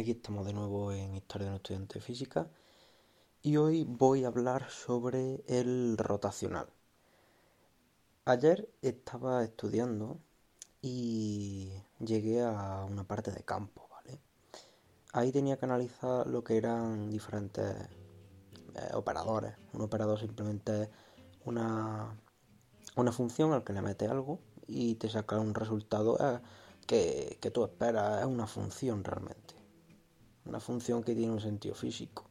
Aquí estamos de nuevo en Historia de un estudiante de física y hoy voy a hablar sobre el rotacional. Ayer estaba estudiando y llegué a una parte de campo, ¿vale? Ahí tenía que analizar lo que eran diferentes eh, operadores. Un operador simplemente es una, una función al que le mete algo y te saca un resultado eh, que, que tú esperas, es una función realmente una función que tiene un sentido físico.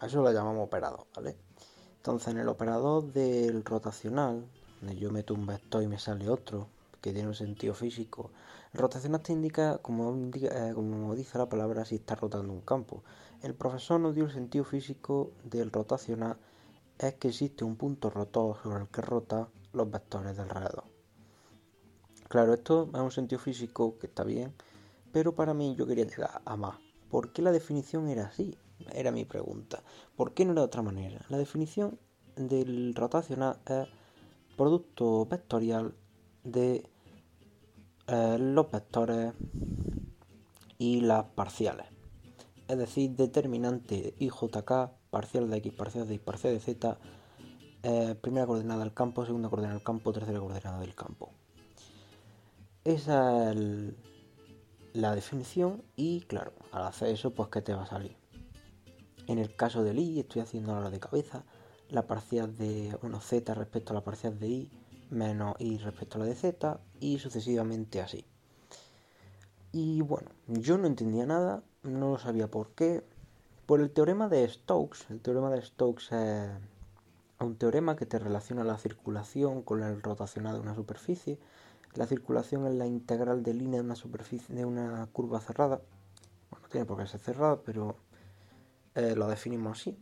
A eso lo llamamos operador, ¿vale? Entonces en el operador del rotacional, donde yo meto un vector y me sale otro, que tiene un sentido físico, el rotacional te indica, como, eh, como dice la palabra, si está rotando un campo. El profesor nos dio el sentido físico del rotacional, es que existe un punto rotor sobre el que rota los vectores del alrededor. Claro, esto es un sentido físico que está bien, pero para mí yo quería llegar a más. ¿Por qué la definición era así? Era mi pregunta. ¿Por qué no era de otra manera? La definición del rotacional es producto vectorial de eh, los vectores y las parciales. Es decir, determinante IJK, parcial de X, parcial de Y, parcial de Z, eh, primera coordenada del campo, segunda coordenada del campo, tercera coordenada del campo. Esa es el, la definición y claro, al hacer eso pues ¿qué te va a salir? En el caso del i estoy haciendo la de cabeza, la parcial de 1z respecto a la parcial de i menos i respecto a la de z y sucesivamente así. Y bueno, yo no entendía nada, no lo sabía por qué. Por el teorema de Stokes, el teorema de Stokes es un teorema que te relaciona la circulación con el rotacional de una superficie la circulación es la integral de línea de una superficie de una curva cerrada. Bueno, no tiene por qué ser cerrada, pero eh, lo definimos así.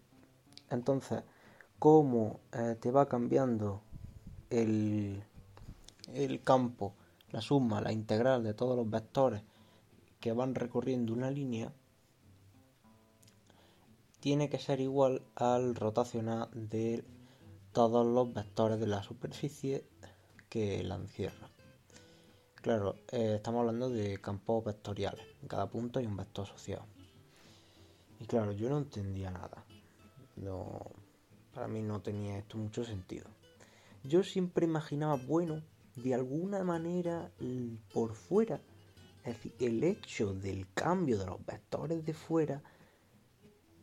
Entonces, cómo eh, te va cambiando el, el campo, la suma, la integral de todos los vectores que van recorriendo una línea, tiene que ser igual al rotacional de todos los vectores de la superficie que la encierra. Claro, eh, estamos hablando de campos vectoriales. En cada punto hay un vector asociado. Y claro, yo no entendía nada. No, para mí no tenía esto mucho sentido. Yo siempre imaginaba, bueno, de alguna manera por fuera, es decir, el hecho del cambio de los vectores de fuera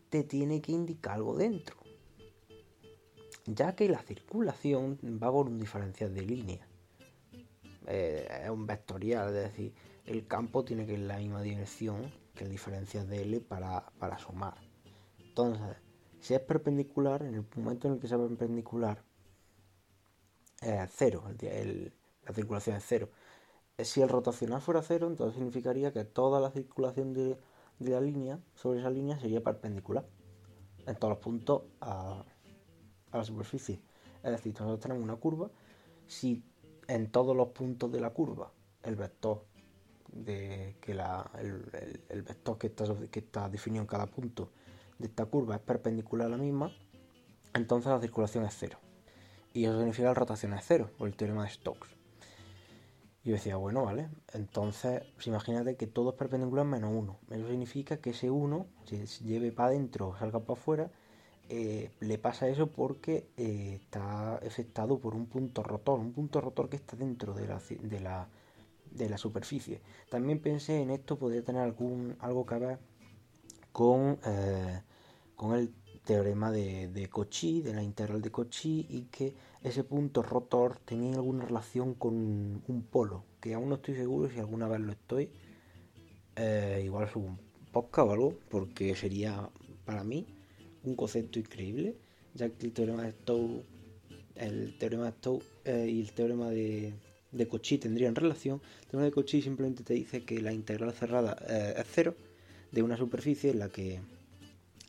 te tiene que indicar algo dentro. Ya que la circulación va por un diferencial de línea. Eh, es un vectorial, es decir, el campo tiene que ir en la misma dirección que el diferencial de L para, sumar. Entonces, si es perpendicular, en el momento en el que sea perpendicular, es cero, la circulación es cero. Eh, si el rotacional fuera cero, entonces significaría que toda la circulación de, la línea sobre esa línea sería perpendicular en todos los puntos a, a la superficie. Es decir, nosotros tenemos una curva. Si en todos los puntos de la curva el vector de que el, vector que está, definido en cada punto de esta curva es perpendicular a la misma, entonces la circulación es cero. Y eso significa la rotación es cero, por el teorema de Stokes. Y yo decía, bueno, vale, entonces pues imagínate que todo es perpendicular menos 1. Eso significa que ese 1 se lleve para adentro o salga para afuera eh, le pasa eso porque eh, está afectado por un punto rotor, un punto rotor que está dentro de la, de la, de la superficie. También pensé en esto podría tener algún, algo que ver con, eh, con el teorema de, de de la integral de Cauchy, y que ese punto rotor tenía alguna relación con un polo, que aún no estoy seguro si alguna vez lo estoy. igual subo un podcast o algo, porque sería para mí un concepto increíble, ya que el teorema de Stokes, el teorema de Stokes eh, y el teorema de, de tendrían relación. El teorema de Cauchy simplemente te dice que la integral cerrada eh, es cero de una superficie en la que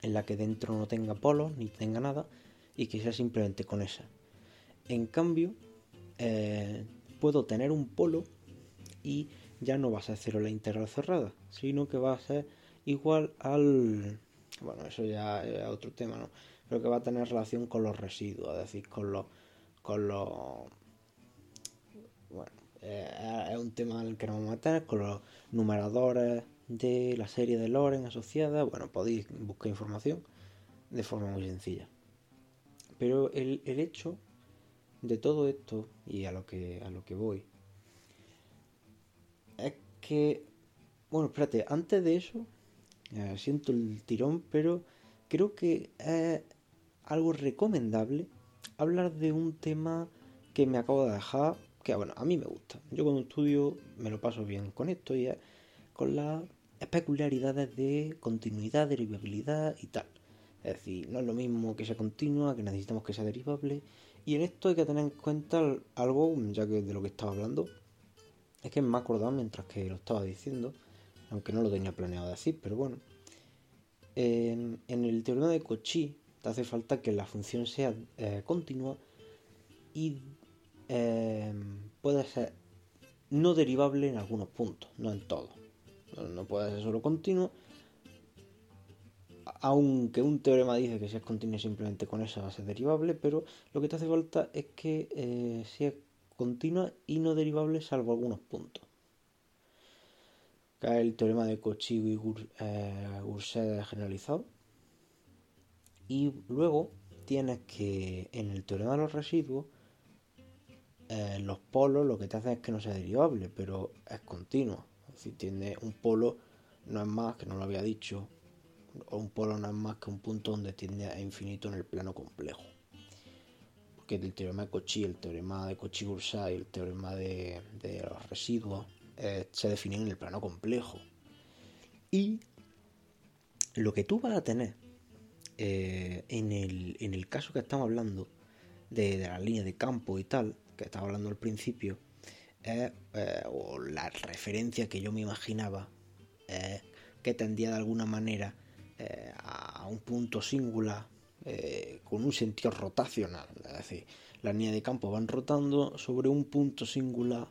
en la que dentro no tenga polos ni tenga nada y que sea simplemente con esa. En cambio, eh, puedo tener un polo y ya no va a ser cero la integral cerrada, sino que va a ser igual al bueno, eso ya es otro tema, ¿no? Pero que va a tener relación con los residuos, es decir, con los... Con los bueno, eh, es un tema al que nos vamos a meter, con los numeradores de la serie de Loren asociada, bueno, podéis buscar información de forma muy sencilla. Pero el, hecho de todo esto, y a lo que, a lo que voy, es que, bueno, espérate, antes de eso, eh, siento el tirón, pero creo que es algo recomendable hablar de un tema que me acabo de dejar, que bueno, a mí me gusta. Yo cuando estudio me lo paso bien con esto y con las peculiaridades de continuidad, derivabilidad y tal. Es decir, no es lo mismo que sea continua, que necesitamos que sea derivable. Y en esto hay que tener en cuenta algo, ya que de lo que estaba hablando, es que me he acordado mientras que lo estaba diciendo, aunque no lo tenía planeado decir, pero bueno. En, el teorema de Cauchy te hace falta que la función sea eh, continua y eh, puede ser no derivable en algunos puntos, no en todos. No, puede ser solo continua, aunque un teorema dice que si es continua simplemente con esa va a ser derivable, pero lo que te hace falta es que eh, sea continua y no derivable salvo algunos puntos. Cae el teorema de Cauchy y eh, generalizado. Y luego tienes que en el teorema de los residuos eh, los polos lo que te hacen es que no sea derivable, pero es continuo. Es decir, tiene un polo no es más, que no lo había dicho, o un polo no es más que un punto donde tiende a infinito en el plano complejo. Porque el teorema de Cauchy, el teorema de Cauchy-Goursat y el teorema de, los residuos eh, se definen en el plano complejo. Y lo que tú vas a tener eh, en, el, caso que estamos hablando de, de la línea de campo y tal, que estaba hablando al principio, eh, o la referencia que yo me imaginaba, que tendía de alguna manera eh, a un punto singular con un sentido rotacional. Es decir, las líneas de campo van rotando sobre un punto singular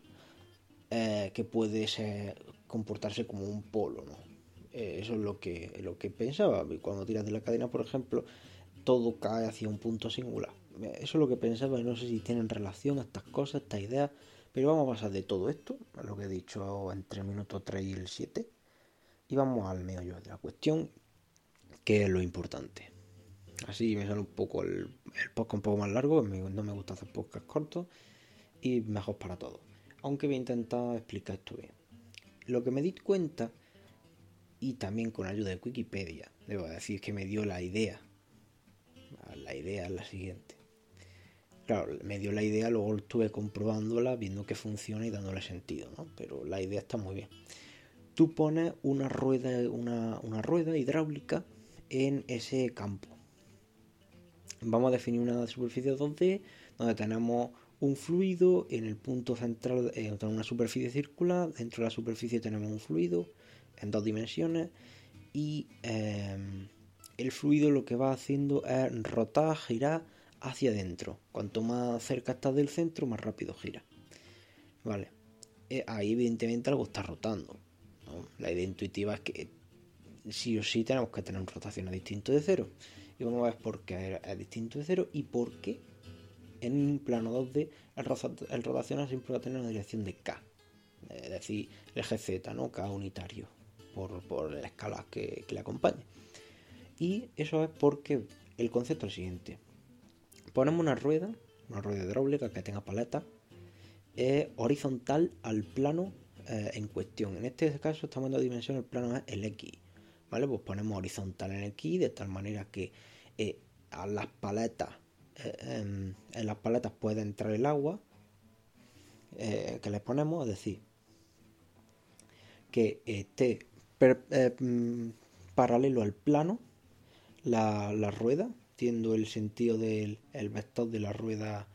que puede comportarse como un polo. eso es lo que, lo que pensaba. Cuando tiras de la cadena, por ejemplo, todo cae hacia un punto singular. Eso es lo que pensaba y no sé si tienen relación estas cosas, estas ideas, pero vamos a pasar de todo esto, lo que he dicho entre el minuto 3 y el 7, y vamos al meollo de la cuestión, que es lo importante. Así me sale un poco el, podcast un poco más largo, no me gusta hacer podcasts cortos y mejor para todos. Aunque voy a intentar explicar esto bien. Lo que me di cuenta, y también con ayuda de Wikipedia, debo decir que me dio la idea. La idea es la siguiente Claro, me dio la idea, luego estuve comprobándola, viendo que funciona y dándole sentido, ¿no? Pero la idea está muy bien. Tú pones una rueda, una, rueda hidráulica en ese campo. Vamos a definir una superficie 2D donde tenemos un fluido en el punto central, eh, una superficie circular, dentro de la superficie tenemos un fluido en dos dimensiones y em, el fluido lo que va haciendo es rotar, girar hacia adentro. Cuanto más cerca estás del centro, más rápido gira. Vale. Eh, ahí evidentemente algo está rotando. La idea intuitiva es que sí o sí tenemos que tener a distinto de cero. Y vamos a ver por qué es distinto de cero y por qué en un plano 2D el, rotacional siempre va a tener una dirección de K. Es decir, el eje Z, ¿no? K unitario. Por, por la escala que, le acompañe. Y eso es porque el concepto es el siguiente ponemos una rueda, una rueda hidráulica que tenga paleta, horizontal al plano eh, en cuestión. En este caso estamos dando dimensión, el plano es el X. ¿Vale? Pues ponemos horizontal en X de tal manera que eh, a las paletas, eh, en, las paletas puede entrar el agua que les ponemos, es decir, que esté mm, paralelo al plano la, la rueda entiendo el sentido del vector de la rueda.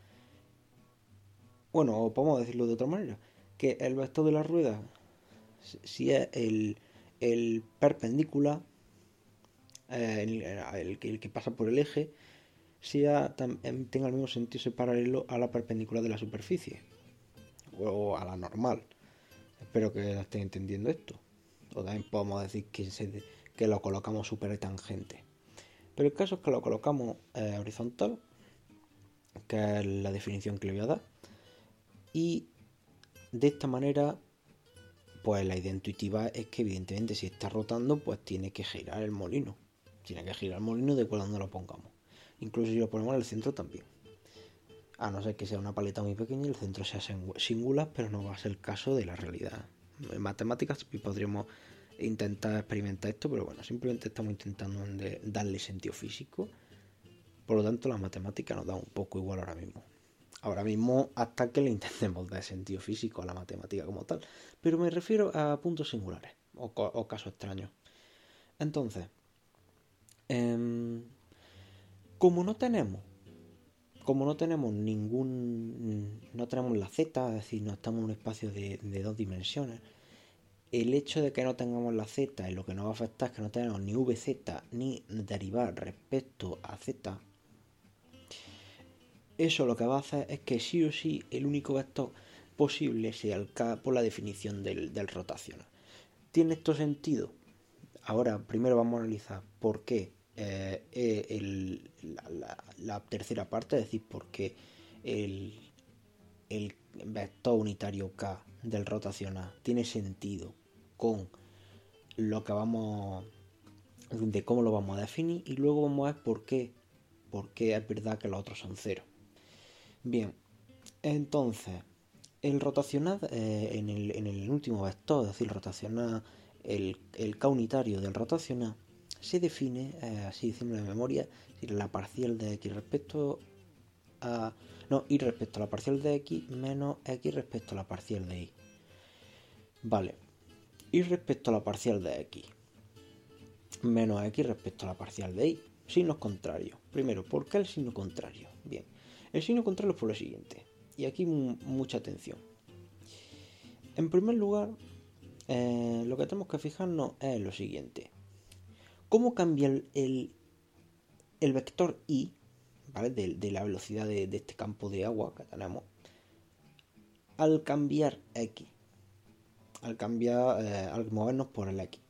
Bueno, o podemos decirlo de otra manera, que el vector de la rueda, si es el, el perpendicular, eh, el, que pasa por el eje, sea, em, tenga el mismo sentido, paralelo a la perpendicular de la superficie, o a la normal. Espero que estén entendiendo esto. O también podemos decir que, que lo colocamos super tangente. Pero el caso es que lo colocamos eh, horizontal, que es la definición que le voy a dar. Y de esta manera pues la idea intuitiva es que evidentemente si está rotando, pues tiene que girar el molino. Tiene que girar el molino de cuando lo pongamos. Incluso si lo ponemos en el centro también. A no ser que sea una paleta muy pequeña y el centro sea singular, pero no va a ser el caso de la realidad. En matemáticas podríamos intentar experimentar esto, pero bueno, simplemente estamos intentando darle sentido físico. Por lo tanto, la matemática nos da un poco igual ahora mismo. Ahora mismo, hasta que le intentemos dar sentido físico a la matemática como tal. Pero me refiero a puntos singulares o, casos extraños. Entonces, em, como no tenemos como no tenemos ningún no tenemos la z es decir no estamos en un espacio de, dos dimensiones el hecho de que no tengamos la z y lo que nos va a afectar es que no tenemos ni vz ni derivar respecto a z eso lo que va a hacer es que sí o sí el único vector posible sea el k por la definición del rotacional. ¿Tiene esto sentido? Ahora, primero vamos a analizar por qué eh, eh, la, tercera parte, es decir, por qué el, el vector unitario k del rotacional tiene sentido con lo que vamos de cómo lo vamos a definir y luego vamos a ver por qué, por qué es verdad que los otros son cero. Bien, entonces, el rotacional eh, en, el, último vector, es decir, rotacional, el, el K unitario del rotacional, se define, eh, así decimos de memoria, la parcial de x respecto a... No, y respecto a la parcial de x menos x respecto a la parcial de y. Vale. Y respecto a la parcial de x menos x respecto a la parcial de y. Signos contrarios. Primero, ¿por qué el signo contrario? Bien. El signo contrario es por lo siguiente, y aquí mucha atención. En primer lugar, eh, lo que tenemos que fijarnos es lo siguiente. ¿Cómo cambia el, vector i, de, la velocidad de, este campo de agua que tenemos, al cambiar x? Al cambiar, eh, al movernos por el x.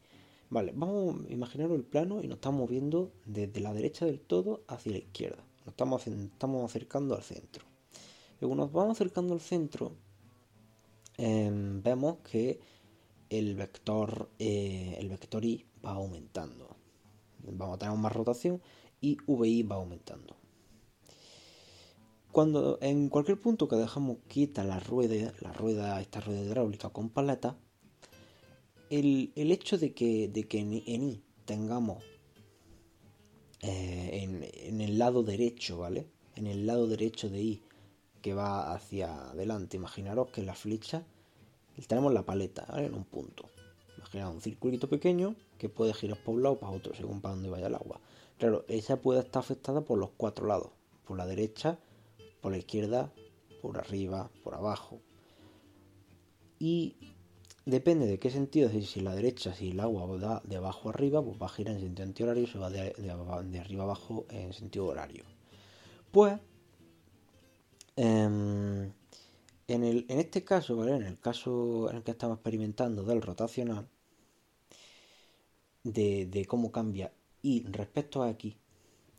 Vale, vamos a imaginar el plano y nos estamos moviendo desde la derecha del todo hacia la izquierda. Nos estamos, acercando al centro. Luego nos vamos acercando al centro, em, vemos que el vector, eh, el vector i va aumentando. Vamos a tener más rotación y vi va aumentando. Cuando en cualquier punto que dejamos quita la rueda, la rueda, esta rueda hidráulica con paleta, el, hecho de que, de que en, en I tengamos eh, en, el lado derecho, ¿vale? En el lado derecho de I que va hacia adelante. Imaginaros que la flecha tenemos la paleta. En un punto. Imaginaos un circulito pequeño que puede girar por un lado o para otro, según para dónde vaya el agua. Claro, esa puede estar afectada por los cuatro lados. Por la derecha, por la izquierda, por arriba, por abajo. Y Depende de qué sentido, es decir, si la derecha, si el agua va de abajo arriba, pues va a girar en sentido antihorario, se va de, de, arriba abajo en sentido horario. Pues, em, en, en este caso, ¿vale? En el caso en el que estamos experimentando del rotacional, de, cómo cambia y respecto a aquí,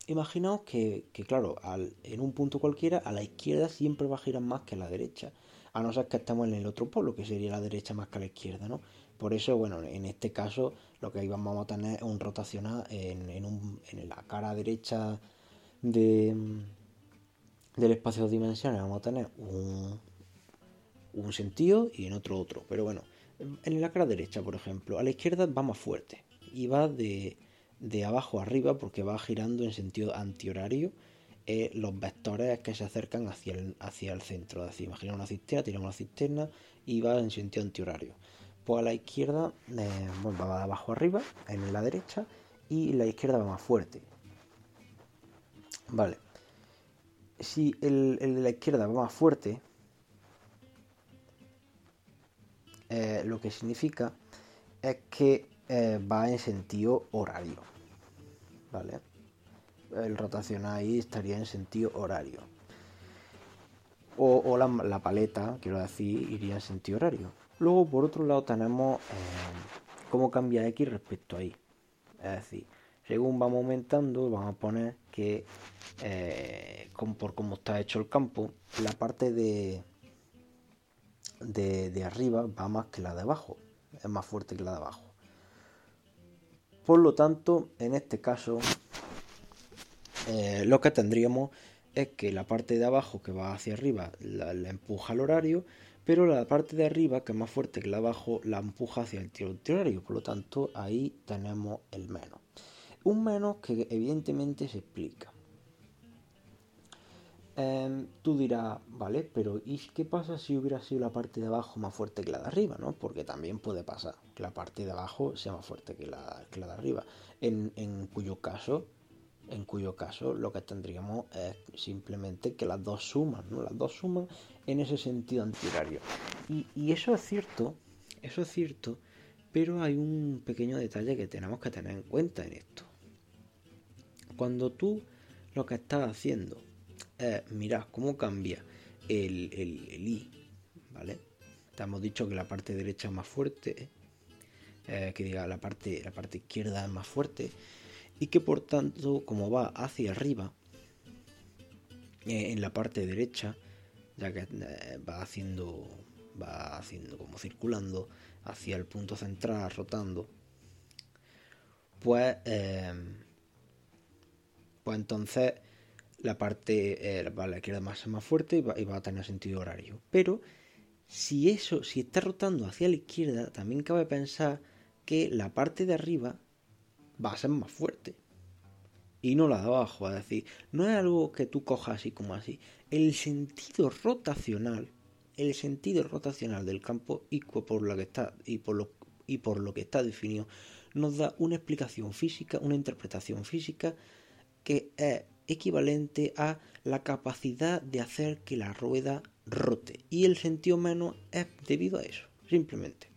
imaginaos que, claro, en un punto cualquiera, a la izquierda siempre va a girar más que a la derecha a no ser que estemos en el otro polo, que sería la derecha más que la izquierda, ¿no? Por eso, bueno, en este caso lo que vamos a tener es un rotacional en, en, la cara derecha de, del espacio de dimensiones, vamos a tener un, un sentido y en otro otro. Pero bueno, en la cara derecha, por ejemplo, a la izquierda va más fuerte y va de, de abajo arriba porque va girando en sentido antihorario eh, los vectores que se acercan hacia el, hacia el centro. Es decir, imagina una cisterna, tiramos la cisterna y va en sentido antihorario. Pues a la izquierda eh, va de abajo arriba, en la derecha, y la izquierda va más fuerte. Vale. Si el, de la izquierda va más fuerte, eh, lo que significa es que va en sentido horario. ¿Vale? el rotacional ahí estaría en sentido horario. O, la, paleta, quiero decir, iría en sentido horario. Luego, por otro lado, tenemos eh, cómo cambia X respecto a Y. Es decir, según vamos aumentando, vamos a poner que, eh, por cómo está hecho el campo, la parte de, de, de, arriba va más que la de abajo. es más fuerte que la de abajo. Por lo tanto, en este caso, eh, lo que tendríamos es que la parte de abajo que va hacia arriba la, empuja al horario, pero la parte de arriba, que es más fuerte que la de abajo, la empuja hacia el tiro horario. Por lo tanto, ahí tenemos el menos. Un menos que evidentemente se explica. Em, tú dirás, vale, pero ¿y qué pasa si hubiera sido la parte de abajo más fuerte que la de arriba? ¿no? Porque también puede pasar que la parte de abajo sea más fuerte que la, que la de arriba. En, cuyo caso, en cuyo caso lo que tendríamos es simplemente que las dos suman, ¿no? Las dos suman en ese sentido antihorario. Y, y eso es cierto, eso es cierto, pero hay un pequeño detalle que tenemos que tener en cuenta en esto. Cuando tú lo que estás haciendo eh, mirad cómo cambia el, el, i, ¿vale? Te hemos dicho que la parte derecha es más fuerte, eh, que diga la parte, la parte izquierda es más fuerte, y que por tanto, como va hacia arriba, eh, en la parte derecha, ya que va haciendo, va haciendo como circulando hacia el punto central, rotando, pues, pues entonces la parte, eh, la izquierda más, más fuerte y va, a tener sentido horario. Pero si eso, si está rotando hacia la izquierda, también cabe pensar que la parte de arriba va a ser más fuerte. Y no la de abajo, es decir, no es algo que tú cojas así como así. El sentido rotacional, el sentido rotacional del campo y por lo que está, y por lo, y por lo que está definido, nos da una explicación física, una interpretación física que es equivalente a la capacidad de hacer que la rueda rote. Y el sentido menos es debido a eso, simplemente.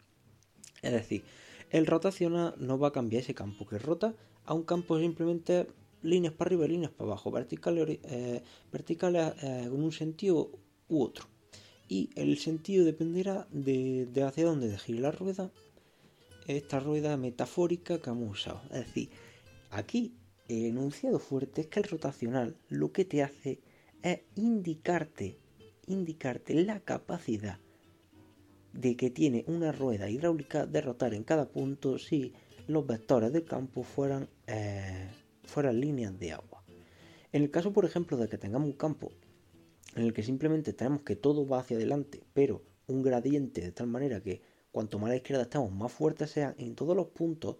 Es decir, el rotacional no va a cambiar ese campo que rota a un campo simplemente líneas para arriba y líneas para abajo, verticales, eh, verticales eh, en un sentido u otro. Y el sentido dependerá de, de hacia dónde gire la rueda, esta rueda metafórica que hemos usado. Es decir, aquí el enunciado fuerte es que el rotacional lo que te hace es indicarte, indicarte la capacidad de que tiene una rueda hidráulica de rotar en cada punto si los vectores del campo fueran, eh, fueran líneas de agua. En el caso, por ejemplo, de que tengamos un campo en el que simplemente tenemos que todo va hacia adelante, pero un gradiente de tal manera que cuanto más a la izquierda estamos, más fuertes sean en todos los puntos,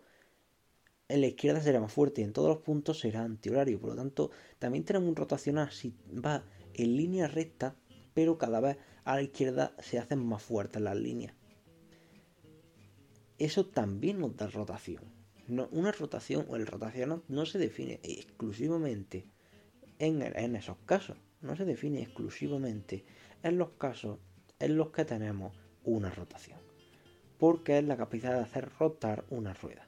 en la izquierda será más fuerte y en todos los puntos será antihorario. Por lo tanto, también tenemos un rotacional si va en línea recta, pero cada vez a la izquierda se hacen más fuertes las líneas. Eso también nos da rotación. Una rotación o el rotacional no se define exclusivamente en, en esos casos. No se define exclusivamente en los casos en los que tenemos una rotación. Porque es la capacidad de hacer rotar una rueda.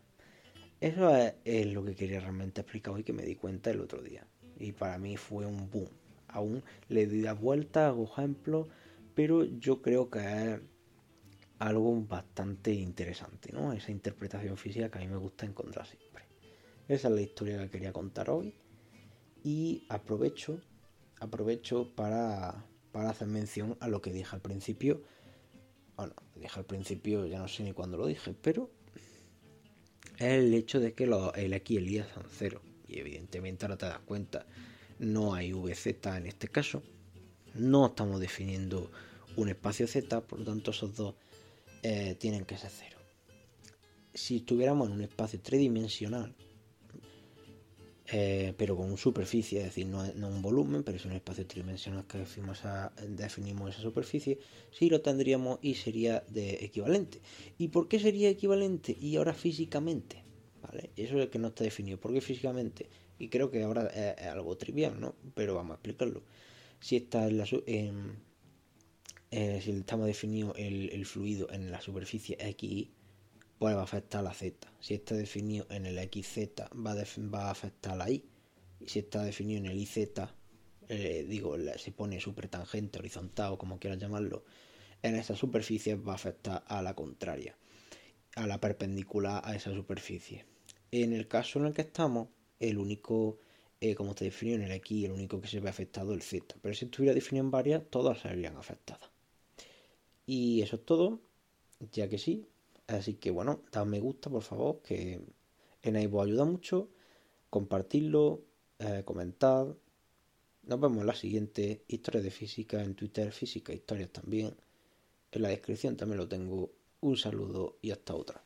Eso es, lo que quería realmente explicar hoy que me di cuenta el otro día. Y para mí fue un boom. Aún le di la vuelta, hago ejemplos, pero yo creo que es algo bastante interesante, ¿no? Esa interpretación física que a mí me gusta encontrar siempre. Esa es la historia que quería contar hoy. Y aprovecho, aprovecho para, para hacer mención a lo que dije al principio. Bueno, dije al principio, ya no sé ni cuándo lo dije, pero es el hecho de que el X y el Y son cero. Y evidentemente ahora te das cuenta, no hay VZ en este caso. No estamos definiendo un espacio Z, por lo tanto esos dos eh, tienen que ser cero. Si estuviéramos en un espacio tridimensional, eh, pero con una superficie, es decir, no, un volumen, pero es un espacio tridimensional que definimos, esa superficie, sí lo tendríamos y sería de equivalente. ¿Y por qué sería equivalente? Y ahora físicamente, ¿vale? Eso es el que no está definido. ¿Por qué físicamente? Y creo que ahora es, algo trivial, ¿no? Pero vamos a explicarlo. Si está en la, eh, si estamos definido el, el, fluido en la superficie XY, pues va a afectar a la Z. Si está definido en el XZ, va a, va a afectar a la Y. Y si está definido en el IZ, eh, digo, se pone supertangente, horizontal o como quieras llamarlo, en esa superficie va a afectar a la contraria, a la perpendicular a esa superficie. En el caso en el que estamos, el único, eh, como está definido en el X, el único que se ve afectado es el Z. Pero si estuviera definido en varias, todas serían afectadas. Y eso es todo, ya que sí, Así que bueno, dad me gusta por favor, que en ahí ayuda mucho. Compartidlo, eh, comentad. Nos vemos en la siguiente historia de física en Twitter, física historias también. En la descripción también lo tengo. Un saludo y hasta otra.